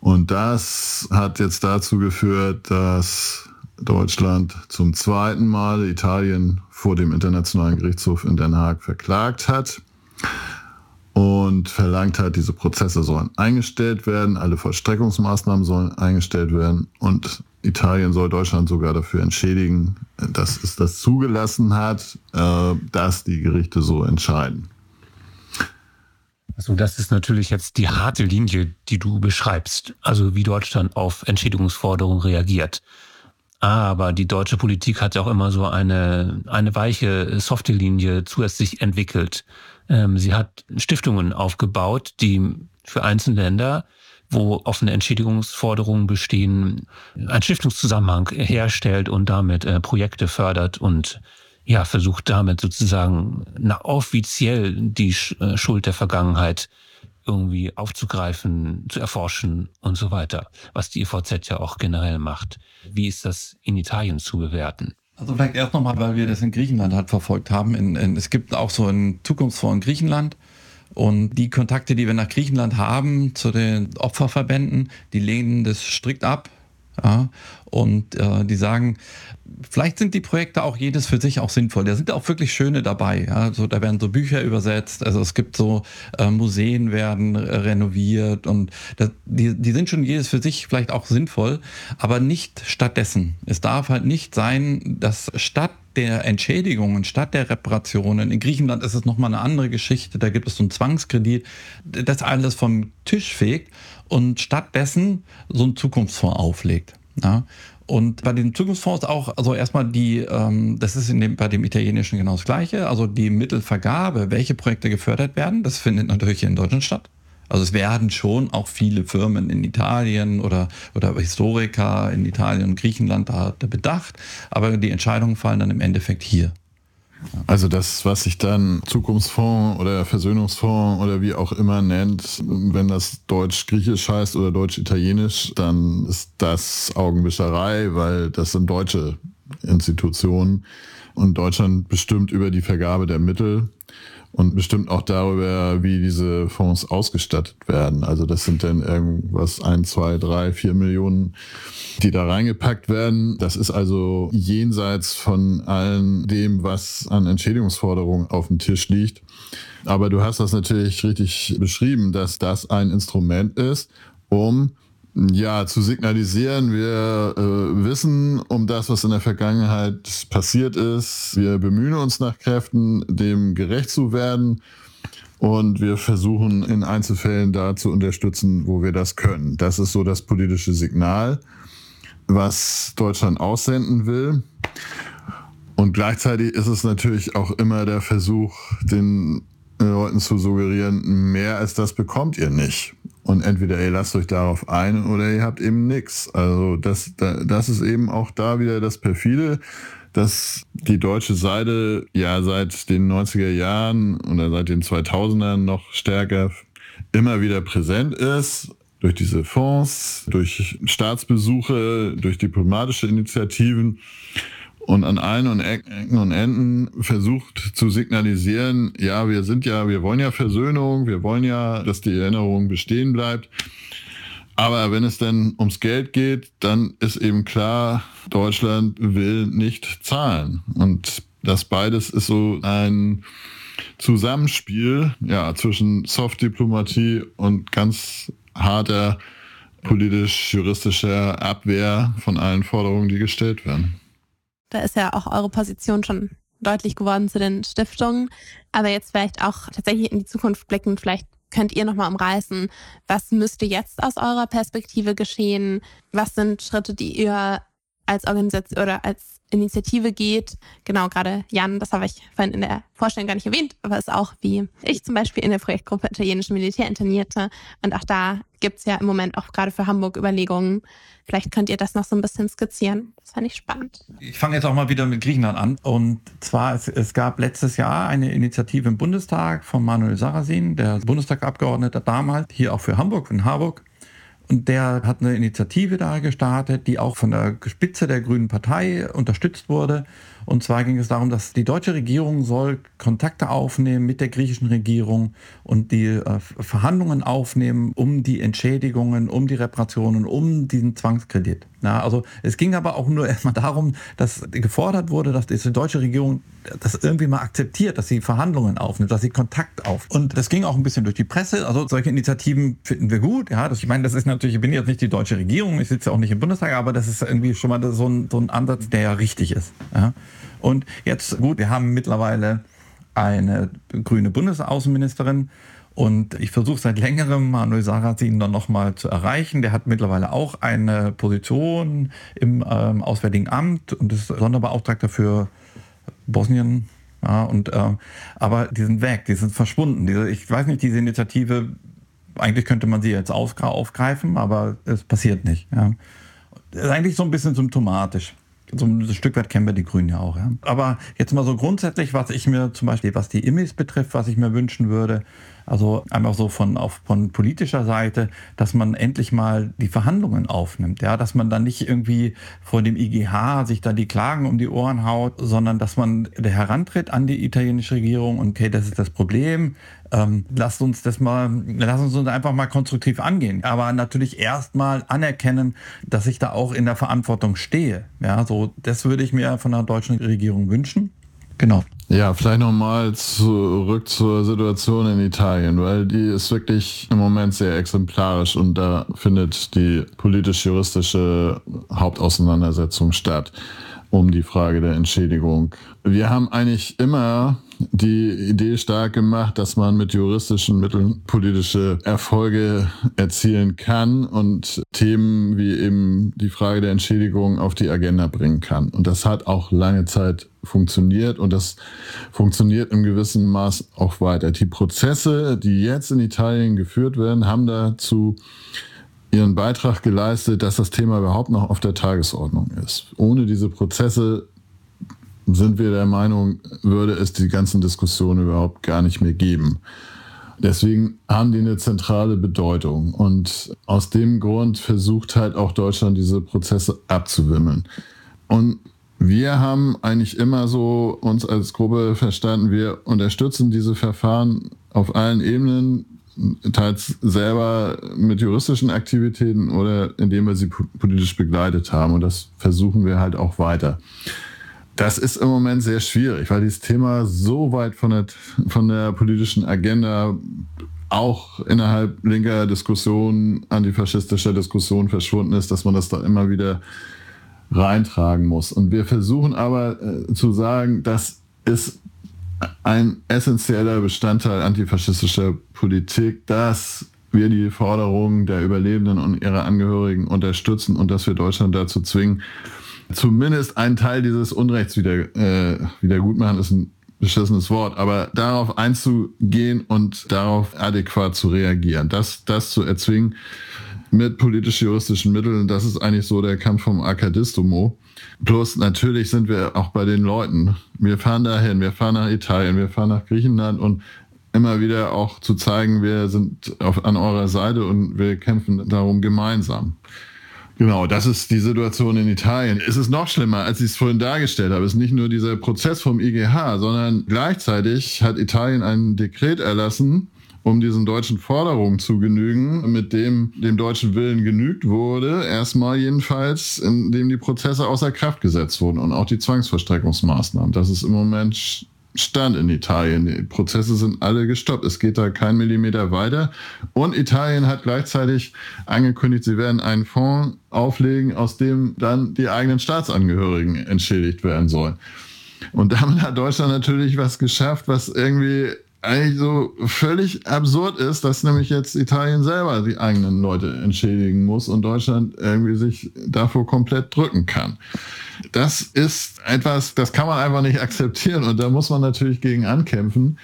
Und das hat jetzt dazu geführt, dass Deutschland zum zweiten Mal Italien vor dem Internationalen Gerichtshof in Den Haag verklagt hat. und verlangt hat, diese Prozesse sollen eingestellt werden, alle Vollstreckungsmaßnahmen sollen eingestellt werden und Italien soll Deutschland sogar dafür entschädigen, dass es das zugelassen hat, äh, dass die Gerichte so entscheiden. Also das ist natürlich jetzt die harte Linie, die du beschreibst, also wie Deutschland auf Entschädigungsforderungen reagiert. Aber die deutsche Politik hat ja auch immer so eine, eine weiche, softe Linie zusätzlich entwickelt. Ähm, sie hat Stiftungen aufgebaut, die für einzelne Länder, wo offene Entschädigungsforderungen bestehen, einen Stiftungszusammenhang herstellt und damit äh, Projekte fördert und ja, versucht damit sozusagen na, offiziell die äh, Schuld der Vergangenheit irgendwie aufzugreifen, zu erforschen und so weiter, was die IVZ ja auch generell macht. Wie ist das in Italien zu bewerten? Also vielleicht erst nochmal, weil wir das in Griechenland halt verfolgt haben. In, in, es gibt auch so einen Zukunftsfonds in Griechenland. Und die Kontakte, die wir nach Griechenland haben zu den Opferverbänden, die lehnen das strikt ab. Ja, und äh, die sagen, vielleicht sind die Projekte auch jedes für sich auch sinnvoll. Da sind auch wirklich schöne dabei. Ja? Also da werden so Bücher übersetzt, also es gibt so äh, Museen werden renoviert und das, die, die sind schon jedes für sich vielleicht auch sinnvoll, aber nicht stattdessen. Es darf halt nicht sein, dass statt der Entschädigungen, statt der Reparationen, in Griechenland ist es nochmal eine andere Geschichte, da gibt es so einen Zwangskredit, das alles vom Tisch fegt und stattdessen so einen Zukunftsfonds auflegt. Ja? Und bei den Zukunftsfonds auch, also erstmal die, ähm, das ist in dem, bei dem italienischen genau das Gleiche, also die Mittelvergabe, welche Projekte gefördert werden, das findet natürlich in Deutschland statt. Also es werden schon auch viele Firmen in Italien oder, oder Historiker in Italien und Griechenland da, da bedacht, aber die Entscheidungen fallen dann im Endeffekt hier. Also das, was sich dann Zukunftsfonds oder Versöhnungsfonds oder wie auch immer nennt, wenn das Deutsch-Griechisch heißt oder Deutsch-Italienisch, dann ist das Augenwischerei, weil das sind deutsche Institutionen. Und Deutschland bestimmt über die Vergabe der Mittel und bestimmt auch darüber, wie diese Fonds ausgestattet werden. Also das sind dann irgendwas, ein, zwei, drei, vier Millionen, die da reingepackt werden. Das ist also jenseits von allem dem, was an Entschädigungsforderungen auf dem Tisch liegt. Aber du hast das natürlich richtig beschrieben, dass das ein Instrument ist, um ja, zu signalisieren, wir äh, wissen um das, was in der Vergangenheit passiert ist. Wir bemühen uns nach Kräften, dem gerecht zu werden. Und wir versuchen in Einzelfällen da zu unterstützen, wo wir das können. Das ist so das politische Signal, was Deutschland aussenden will. Und gleichzeitig ist es natürlich auch immer der Versuch, den Leuten zu suggerieren, mehr als das bekommt ihr nicht. Und entweder ihr lasst euch darauf ein oder ihr habt eben nichts. Also das, das ist eben auch da wieder das perfide, dass die deutsche Seite ja seit den 90er Jahren oder seit den 2000ern noch stärker immer wieder präsent ist. Durch diese Fonds, durch Staatsbesuche, durch diplomatische Initiativen und an allen Ecken und Enden versucht zu signalisieren, ja, wir sind ja, wir wollen ja Versöhnung, wir wollen ja, dass die Erinnerung bestehen bleibt. Aber wenn es denn ums Geld geht, dann ist eben klar, Deutschland will nicht zahlen. Und das beides ist so ein Zusammenspiel ja, zwischen Softdiplomatie und ganz harter politisch-juristischer Abwehr von allen Forderungen, die gestellt werden. Da ist ja auch eure Position schon deutlich geworden zu den Stiftungen. Aber jetzt vielleicht auch tatsächlich in die Zukunft blicken, vielleicht könnt ihr nochmal umreißen, was müsste jetzt aus eurer Perspektive geschehen? Was sind Schritte, die ihr als Organisation oder als Initiative geht. Genau, gerade Jan, das habe ich vorhin in der Vorstellung gar nicht erwähnt, aber ist auch wie ich zum Beispiel in der Projektgruppe italienischen Militärinternierte. Und auch da gibt es ja im Moment auch gerade für Hamburg Überlegungen. Vielleicht könnt ihr das noch so ein bisschen skizzieren. Das fände ich spannend. Ich fange jetzt auch mal wieder mit Griechenland an. Und zwar, es, es gab letztes Jahr eine Initiative im Bundestag von Manuel Sarrazin, der Bundestagabgeordnete damals, hier auch für Hamburg, in Harburg. Und der hat eine Initiative da gestartet, die auch von der Spitze der Grünen Partei unterstützt wurde. Und zwar ging es darum, dass die deutsche Regierung soll Kontakte aufnehmen mit der griechischen Regierung und die äh, Verhandlungen aufnehmen um die Entschädigungen, um die Reparationen, um diesen Zwangskredit. Ja, also es ging aber auch nur erstmal darum, dass gefordert wurde, dass die deutsche Regierung das irgendwie mal akzeptiert, dass sie Verhandlungen aufnimmt, dass sie Kontakt auf. Und das ging auch ein bisschen durch die Presse. Also solche Initiativen finden wir gut. Ja, das, ich meine, das ist natürlich, ich bin jetzt nicht die deutsche Regierung, ich sitze auch nicht im Bundestag, aber das ist irgendwie schon mal so ein, so ein Ansatz, der ja richtig ist. Ja. Und jetzt, gut, wir haben mittlerweile eine grüne Bundesaußenministerin, und ich versuche seit längerem Manuel Sarrazin dann nochmal zu erreichen. Der hat mittlerweile auch eine Position im ähm, Auswärtigen Amt und ist Sonderbeauftragter für Bosnien. Ja, und, äh, aber die sind weg, die sind verschwunden. Diese, ich weiß nicht, diese Initiative, eigentlich könnte man sie jetzt aufgreifen, aber es passiert nicht. Ja. Ist eigentlich so ein bisschen symptomatisch so ein Stück weit kennen wir die Grünen ja auch. Ja. Aber jetzt mal so grundsätzlich, was ich mir zum Beispiel, was die Immis betrifft, was ich mir wünschen würde, also einfach so von, auf, von politischer Seite, dass man endlich mal die Verhandlungen aufnimmt, ja, dass man dann nicht irgendwie vor dem IGH sich da die Klagen um die Ohren haut, sondern dass man herantritt an die italienische Regierung und okay, das ist das Problem, ähm, lasst uns das mal, lasst uns einfach mal konstruktiv angehen. Aber natürlich erstmal anerkennen, dass ich da auch in der Verantwortung stehe. Ja, so, das würde ich mir von der deutschen Regierung wünschen. Genau. Ja, vielleicht nochmal zurück zur Situation in Italien, weil die ist wirklich im Moment sehr exemplarisch und da findet die politisch-juristische Hauptauseinandersetzung statt um die Frage der Entschädigung. Wir haben eigentlich immer die Idee stark gemacht, dass man mit juristischen Mitteln politische Erfolge erzielen kann und Themen wie eben die Frage der Entschädigung auf die Agenda bringen kann. Und das hat auch lange Zeit funktioniert und das funktioniert im gewissen Maß auch weiter. Die Prozesse, die jetzt in Italien geführt werden, haben dazu ihren Beitrag geleistet, dass das Thema überhaupt noch auf der Tagesordnung ist. Ohne diese Prozesse sind wir der Meinung, würde es die ganzen Diskussionen überhaupt gar nicht mehr geben. Deswegen haben die eine zentrale Bedeutung. Und aus dem Grund versucht halt auch Deutschland, diese Prozesse abzuwimmeln. Und wir haben eigentlich immer so uns als Gruppe verstanden, wir unterstützen diese Verfahren auf allen Ebenen, teils selber mit juristischen Aktivitäten oder indem wir sie politisch begleitet haben. Und das versuchen wir halt auch weiter. Das ist im Moment sehr schwierig, weil dieses Thema so weit von der, von der politischen Agenda auch innerhalb linker Diskussionen, antifaschistischer Diskussionen verschwunden ist, dass man das da immer wieder reintragen muss. Und wir versuchen aber äh, zu sagen, das ist ein essentieller Bestandteil antifaschistischer Politik, dass wir die Forderungen der Überlebenden und ihrer Angehörigen unterstützen und dass wir Deutschland dazu zwingen, zumindest einen Teil dieses Unrechts wieder, äh, wieder gut machen, ist ein beschissenes Wort, aber darauf einzugehen und darauf adäquat zu reagieren, das, das zu erzwingen mit politisch-juristischen Mitteln, das ist eigentlich so der Kampf vom Akadistomo. Plus natürlich sind wir auch bei den Leuten. Wir fahren dahin, wir fahren nach Italien, wir fahren nach Griechenland und immer wieder auch zu zeigen, wir sind auf, an eurer Seite und wir kämpfen darum gemeinsam. Genau, das ist die Situation in Italien. Es ist noch schlimmer, als ich es vorhin dargestellt habe. Es ist nicht nur dieser Prozess vom IGH, sondern gleichzeitig hat Italien ein Dekret erlassen, um diesen deutschen Forderungen zu genügen, mit dem dem deutschen Willen genügt wurde, erstmal jedenfalls, indem die Prozesse außer Kraft gesetzt wurden und auch die Zwangsverstreckungsmaßnahmen. Das ist im Moment Stand in Italien. Die Prozesse sind alle gestoppt. Es geht da kein Millimeter weiter. Und Italien hat gleichzeitig angekündigt, sie werden einen Fonds auflegen, aus dem dann die eigenen Staatsangehörigen entschädigt werden sollen. Und damit hat Deutschland natürlich was geschafft, was irgendwie eigentlich so völlig absurd ist, dass nämlich jetzt Italien selber die eigenen Leute entschädigen muss und Deutschland irgendwie sich davor komplett drücken kann. Das ist etwas, das kann man einfach nicht akzeptieren und da muss man natürlich gegen ankämpfen.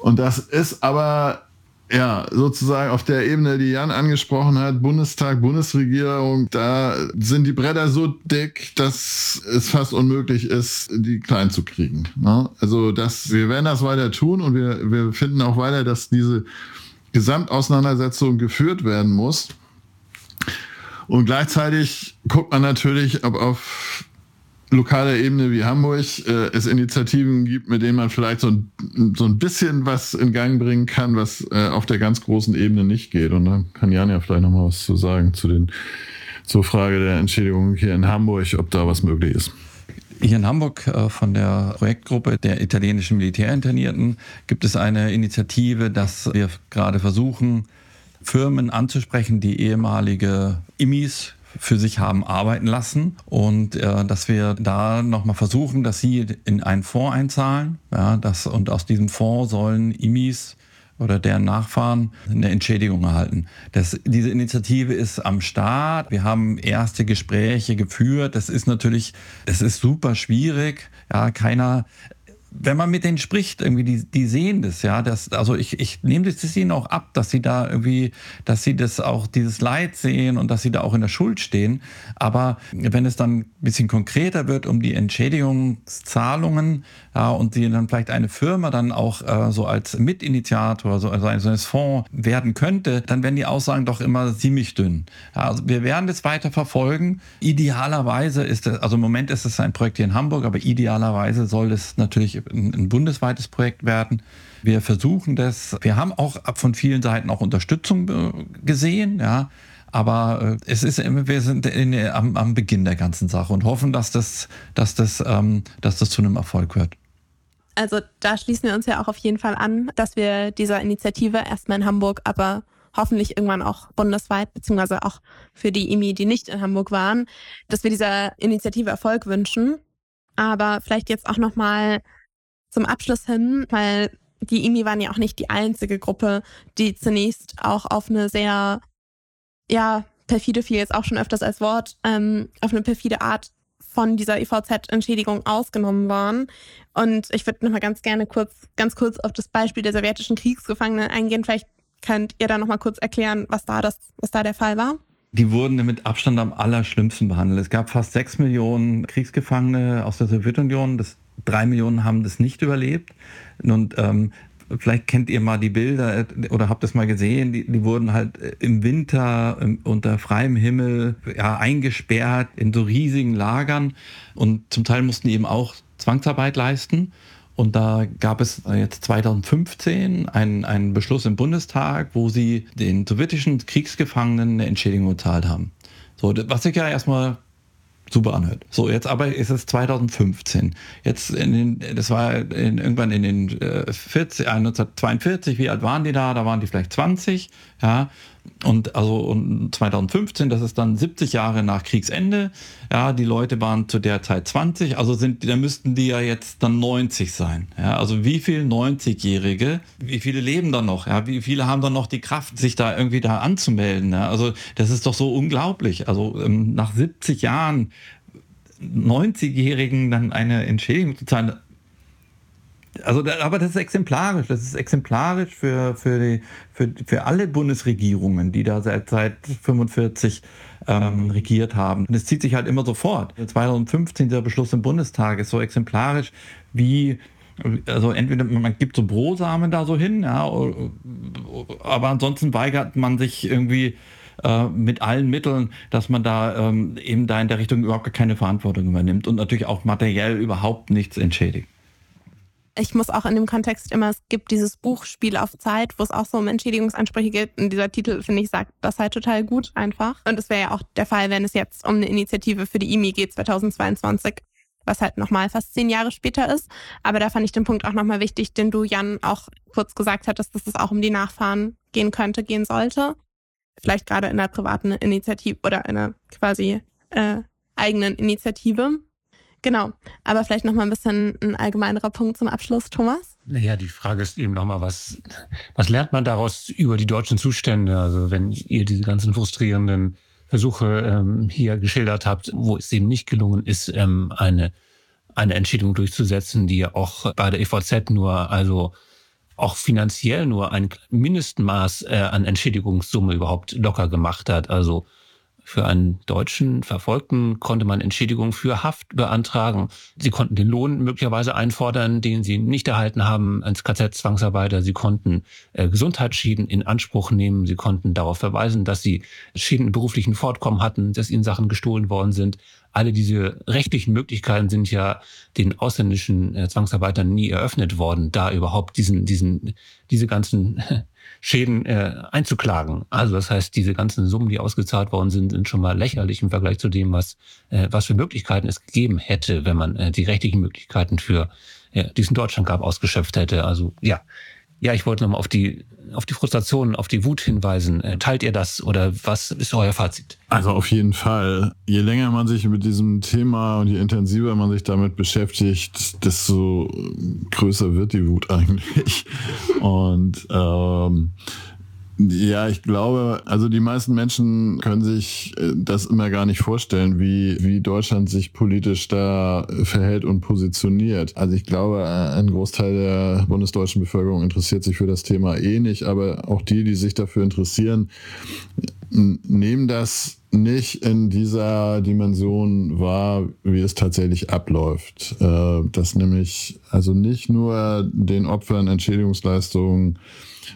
Und das ist aber ja, sozusagen auf der Ebene, die Jan angesprochen hat, Bundestag, Bundesregierung, da sind die Bretter so dick, dass es fast unmöglich ist, die klein zu kriegen. Ne? Also das, wir werden das weiter tun und wir, wir finden auch weiter, dass diese Gesamtauseinandersetzung geführt werden muss. Und gleichzeitig guckt man natürlich, ob auf lokaler Ebene wie Hamburg äh, es Initiativen gibt, mit denen man vielleicht so ein, so ein bisschen was in Gang bringen kann, was äh, auf der ganz großen Ebene nicht geht. Und da kann Jan ja vielleicht noch mal was zu sagen zu den zur Frage der Entschädigung hier in Hamburg, ob da was möglich ist. Hier in Hamburg äh, von der Projektgruppe der italienischen Militärinternierten gibt es eine Initiative, dass wir gerade versuchen, Firmen anzusprechen, die ehemalige Immis für sich haben arbeiten lassen und äh, dass wir da nochmal versuchen, dass sie in einen Fonds einzahlen. Ja, das, und aus diesem Fonds sollen Immis oder deren Nachfahren eine Entschädigung erhalten. Das, diese Initiative ist am Start. Wir haben erste Gespräche geführt. Das ist natürlich, es ist super schwierig. Ja, keiner wenn man mit denen spricht, irgendwie, die, die sehen das, ja. Das, also ich, ich nehme das ihnen auch ab, dass sie da irgendwie, dass sie das auch, dieses Leid sehen und dass sie da auch in der Schuld stehen. Aber wenn es dann ein bisschen konkreter wird um die Entschädigungszahlungen, und sie dann vielleicht eine Firma dann auch äh, so als Mitinitiator, so also ein, so ein Fonds werden könnte, dann werden die Aussagen doch immer ziemlich dünn. Also wir werden das weiter verfolgen. Idealerweise ist es, also im Moment ist es ein Projekt hier in Hamburg, aber idealerweise soll es natürlich ein, ein bundesweites Projekt werden. Wir versuchen das. Wir haben auch von vielen Seiten auch Unterstützung äh, gesehen, ja. Aber äh, es ist, wir sind in, am, am, Beginn der ganzen Sache und hoffen, dass das, dass das, ähm, dass das zu einem Erfolg wird. Also da schließen wir uns ja auch auf jeden Fall an, dass wir dieser Initiative erstmal in Hamburg, aber hoffentlich irgendwann auch bundesweit, beziehungsweise auch für die IMI, die nicht in Hamburg waren, dass wir dieser Initiative Erfolg wünschen. Aber vielleicht jetzt auch nochmal zum Abschluss hin, weil die IMI waren ja auch nicht die einzige Gruppe, die zunächst auch auf eine sehr, ja, perfide fiel jetzt auch schon öfters als Wort, ähm, auf eine perfide Art von dieser IVZ-Entschädigung ausgenommen waren. Und ich würde nochmal ganz gerne kurz, ganz kurz auf das Beispiel der sowjetischen Kriegsgefangenen eingehen. Vielleicht könnt ihr da nochmal kurz erklären, was da das, was da der Fall war. Die wurden mit Abstand am allerschlimmsten behandelt. Es gab fast sechs Millionen Kriegsgefangene aus der Sowjetunion. Das drei Millionen haben das nicht überlebt. Und ähm, vielleicht kennt ihr mal die Bilder äh, oder habt es mal gesehen, die, die wurden halt äh, im Winter ähm, unter freiem Himmel ja, eingesperrt in so riesigen Lagern und zum Teil mussten die eben auch Zwangsarbeit leisten. Und da gab es jetzt 2015 einen, einen Beschluss im Bundestag, wo sie den sowjetischen Kriegsgefangenen eine Entschädigung gezahlt haben. So, was ich ja erstmal super anhört. So, jetzt aber ist es 2015. Jetzt in den, das war in, irgendwann in den äh, 40, äh, 1942, wie alt waren die da? Da waren die vielleicht 20, ja. Und also und 2015, das ist dann 70 Jahre nach Kriegsende. Ja, die Leute waren zu der Zeit 20, also sind, da müssten die ja jetzt dann 90 sein. Ja, also wie viele 90-Jährige, wie viele leben da noch? Ja, wie viele haben dann noch die Kraft, sich da irgendwie da anzumelden? Ja, also das ist doch so unglaublich. Also ähm, nach 70 Jahren 90-Jährigen dann eine Entschädigung zu zahlen, also, aber das ist exemplarisch. Das ist exemplarisch für, für, die, für, für alle Bundesregierungen, die da seit, seit 45 ähm, regiert haben. Und es zieht sich halt immer sofort. 2015 der Beschluss im Bundestag ist so exemplarisch wie also entweder man gibt so Brosamen da so hin, ja, aber ansonsten weigert man sich irgendwie äh, mit allen Mitteln, dass man da ähm, eben da in der Richtung überhaupt keine Verantwortung übernimmt und natürlich auch materiell überhaupt nichts entschädigt ich muss auch in dem Kontext immer, es gibt dieses Buch Spiel auf Zeit, wo es auch so um Entschädigungsansprüche geht. Und dieser Titel, finde ich, sagt das halt total gut einfach. Und es wäre ja auch der Fall, wenn es jetzt um eine Initiative für die IMI geht 2022, was halt nochmal fast zehn Jahre später ist. Aber da fand ich den Punkt auch nochmal wichtig, den du, Jan, auch kurz gesagt hattest, dass es auch um die Nachfahren gehen könnte, gehen sollte. Vielleicht gerade in einer privaten Initiative oder einer quasi äh, eigenen Initiative. Genau. Aber vielleicht noch mal ein bisschen ein allgemeinerer Punkt zum Abschluss, Thomas. Naja, die Frage ist eben nochmal, was, was lernt man daraus über die deutschen Zustände? Also wenn ihr diese ganzen frustrierenden Versuche ähm, hier geschildert habt, wo es eben nicht gelungen ist, ähm, eine, eine Entschädigung durchzusetzen, die ja auch bei der EVZ nur, also auch finanziell nur ein Mindestmaß äh, an Entschädigungssumme überhaupt locker gemacht hat. Also für einen deutschen Verfolgten konnte man Entschädigung für Haft beantragen. Sie konnten den Lohn möglicherweise einfordern, den sie nicht erhalten haben als KZ-Zwangsarbeiter. Sie konnten äh, Gesundheitsschäden in Anspruch nehmen. Sie konnten darauf verweisen, dass sie Schäden im beruflichen Fortkommen hatten, dass ihnen Sachen gestohlen worden sind. Alle diese rechtlichen Möglichkeiten sind ja den ausländischen äh, Zwangsarbeitern nie eröffnet worden, da überhaupt diesen, diesen, diese ganzen Schäden äh, einzuklagen. Also das heißt, diese ganzen Summen, die ausgezahlt worden sind, sind schon mal lächerlich im Vergleich zu dem, was, äh, was für Möglichkeiten es gegeben hätte, wenn man äh, die rechtlichen Möglichkeiten für äh, diesen Deutschland gab, ausgeschöpft hätte. Also ja, ja, ich wollte nochmal auf die, auf die Frustration, auf die Wut hinweisen. Äh, teilt ihr das oder was ist euer Fazit? Also auf jeden Fall. Je länger man sich mit diesem Thema und je intensiver man sich damit beschäftigt, desto größer wird die Wut eigentlich. Und ähm, ja, ich glaube, also die meisten Menschen können sich äh, das immer gar nicht vorstellen, wie, wie Deutschland sich politisch da verhält und positioniert. Also ich glaube, ein Großteil der bundesdeutschen Bevölkerung interessiert sich für das Thema eh nicht, aber auch die, die sich dafür interessieren, nehmen das nicht in dieser Dimension wahr, wie es tatsächlich abläuft. Äh, dass nämlich also nicht nur den Opfern Entschädigungsleistungen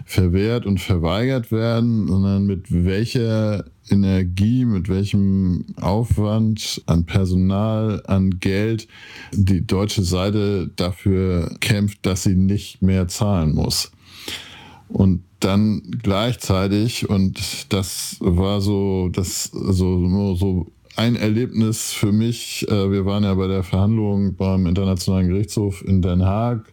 verwehrt und verweigert werden, sondern mit welcher Energie, mit welchem Aufwand an Personal, an Geld die deutsche Seite dafür kämpft, dass sie nicht mehr zahlen muss. Und dann gleichzeitig, und das war so, das, so, so ein Erlebnis für mich. Äh, wir waren ja bei der Verhandlung beim Internationalen Gerichtshof in Den Haag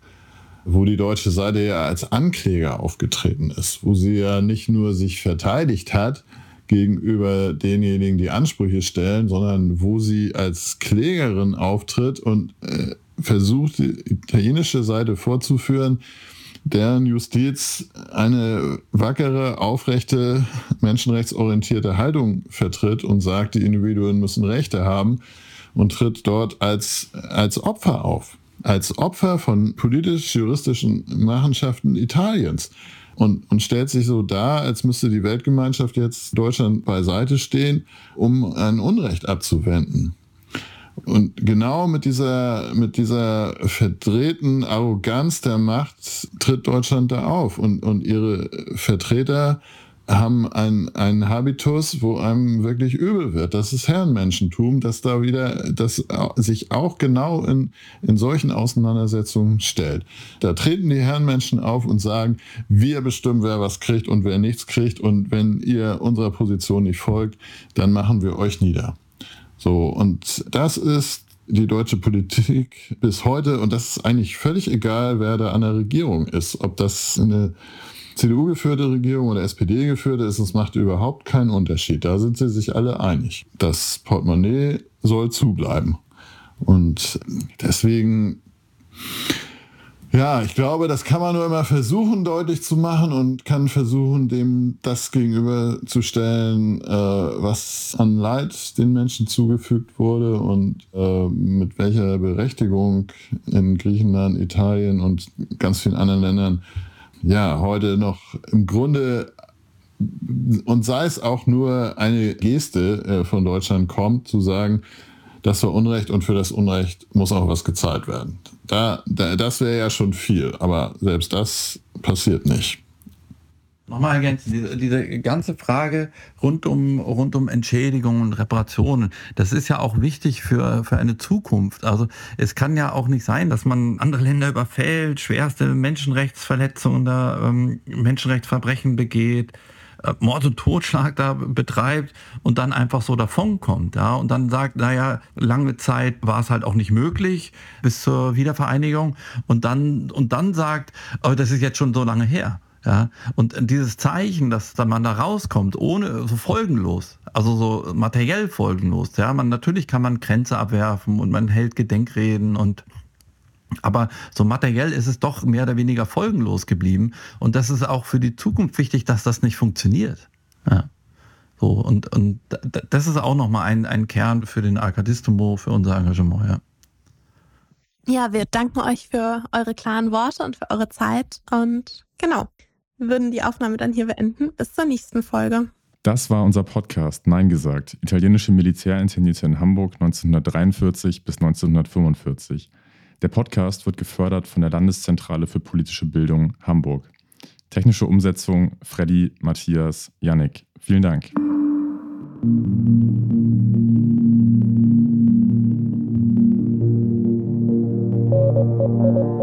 wo die deutsche Seite ja als Ankläger aufgetreten ist, wo sie ja nicht nur sich verteidigt hat gegenüber denjenigen, die Ansprüche stellen, sondern wo sie als Klägerin auftritt und äh, versucht, die italienische Seite vorzuführen, deren Justiz eine wackere, aufrechte, menschenrechtsorientierte Haltung vertritt und sagt, die Individuen müssen Rechte haben und tritt dort als, als Opfer auf als Opfer von politisch-juristischen Machenschaften Italiens und, und stellt sich so dar, als müsste die Weltgemeinschaft jetzt Deutschland beiseite stehen, um ein Unrecht abzuwenden. Und genau mit dieser, mit dieser verdrehten Arroganz der Macht tritt Deutschland da auf und, und ihre Vertreter haben einen Habitus, wo einem wirklich übel wird. Das ist Herrenmenschentum, das da wieder, das sich auch genau in, in solchen Auseinandersetzungen stellt. Da treten die Herrenmenschen auf und sagen, wir bestimmen, wer was kriegt und wer nichts kriegt. Und wenn ihr unserer Position nicht folgt, dann machen wir euch nieder. So, und das ist die deutsche Politik bis heute, und das ist eigentlich völlig egal, wer da an der Regierung ist, ob das eine CDU-geführte Regierung oder SPD-geführte ist, es macht überhaupt keinen Unterschied. Da sind sie sich alle einig. Das Portemonnaie soll zubleiben. Und deswegen, ja, ich glaube, das kann man nur immer versuchen deutlich zu machen und kann versuchen, dem das gegenüberzustellen, äh, was an Leid den Menschen zugefügt wurde und äh, mit welcher Berechtigung in Griechenland, Italien und ganz vielen anderen Ländern. Ja, heute noch im Grunde und sei es auch nur eine Geste äh, von Deutschland kommt, zu sagen, das war Unrecht und für das Unrecht muss auch was gezahlt werden. Da, da das wäre ja schon viel, aber selbst das passiert nicht. Nochmal ergänzen, diese, diese, ganze Frage rund um, rund um Entschädigungen und Reparationen, das ist ja auch wichtig für, für eine Zukunft. Also es kann ja auch nicht sein, dass man andere Länder überfällt, schwerste Menschenrechtsverletzungen, da, ähm, Menschenrechtsverbrechen begeht, Mord und Totschlag da betreibt und dann einfach so davonkommt. Ja? Und dann sagt, naja, lange Zeit war es halt auch nicht möglich bis zur Wiedervereinigung und dann, und dann sagt, oh, das ist jetzt schon so lange her. Ja, und dieses Zeichen, dass man da rauskommt, ohne so folgenlos, also so materiell folgenlos, ja, man natürlich kann man Grenze abwerfen und man hält Gedenkreden und aber so materiell ist es doch mehr oder weniger folgenlos geblieben. Und das ist auch für die Zukunft wichtig, dass das nicht funktioniert. Ja. So, und, und das ist auch nochmal ein, ein Kern für den Arkadistimo, für unser Engagement, ja. Ja, wir danken euch für eure klaren Worte und für eure Zeit. Und genau, würden die Aufnahme dann hier beenden. Bis zur nächsten Folge. Das war unser Podcast Nein gesagt. Italienische Militärinternierte in Hamburg 1943 bis 1945. Der Podcast wird gefördert von der Landeszentrale für politische Bildung Hamburg. Technische Umsetzung Freddy, Matthias, Yannick. Vielen Dank. Thank.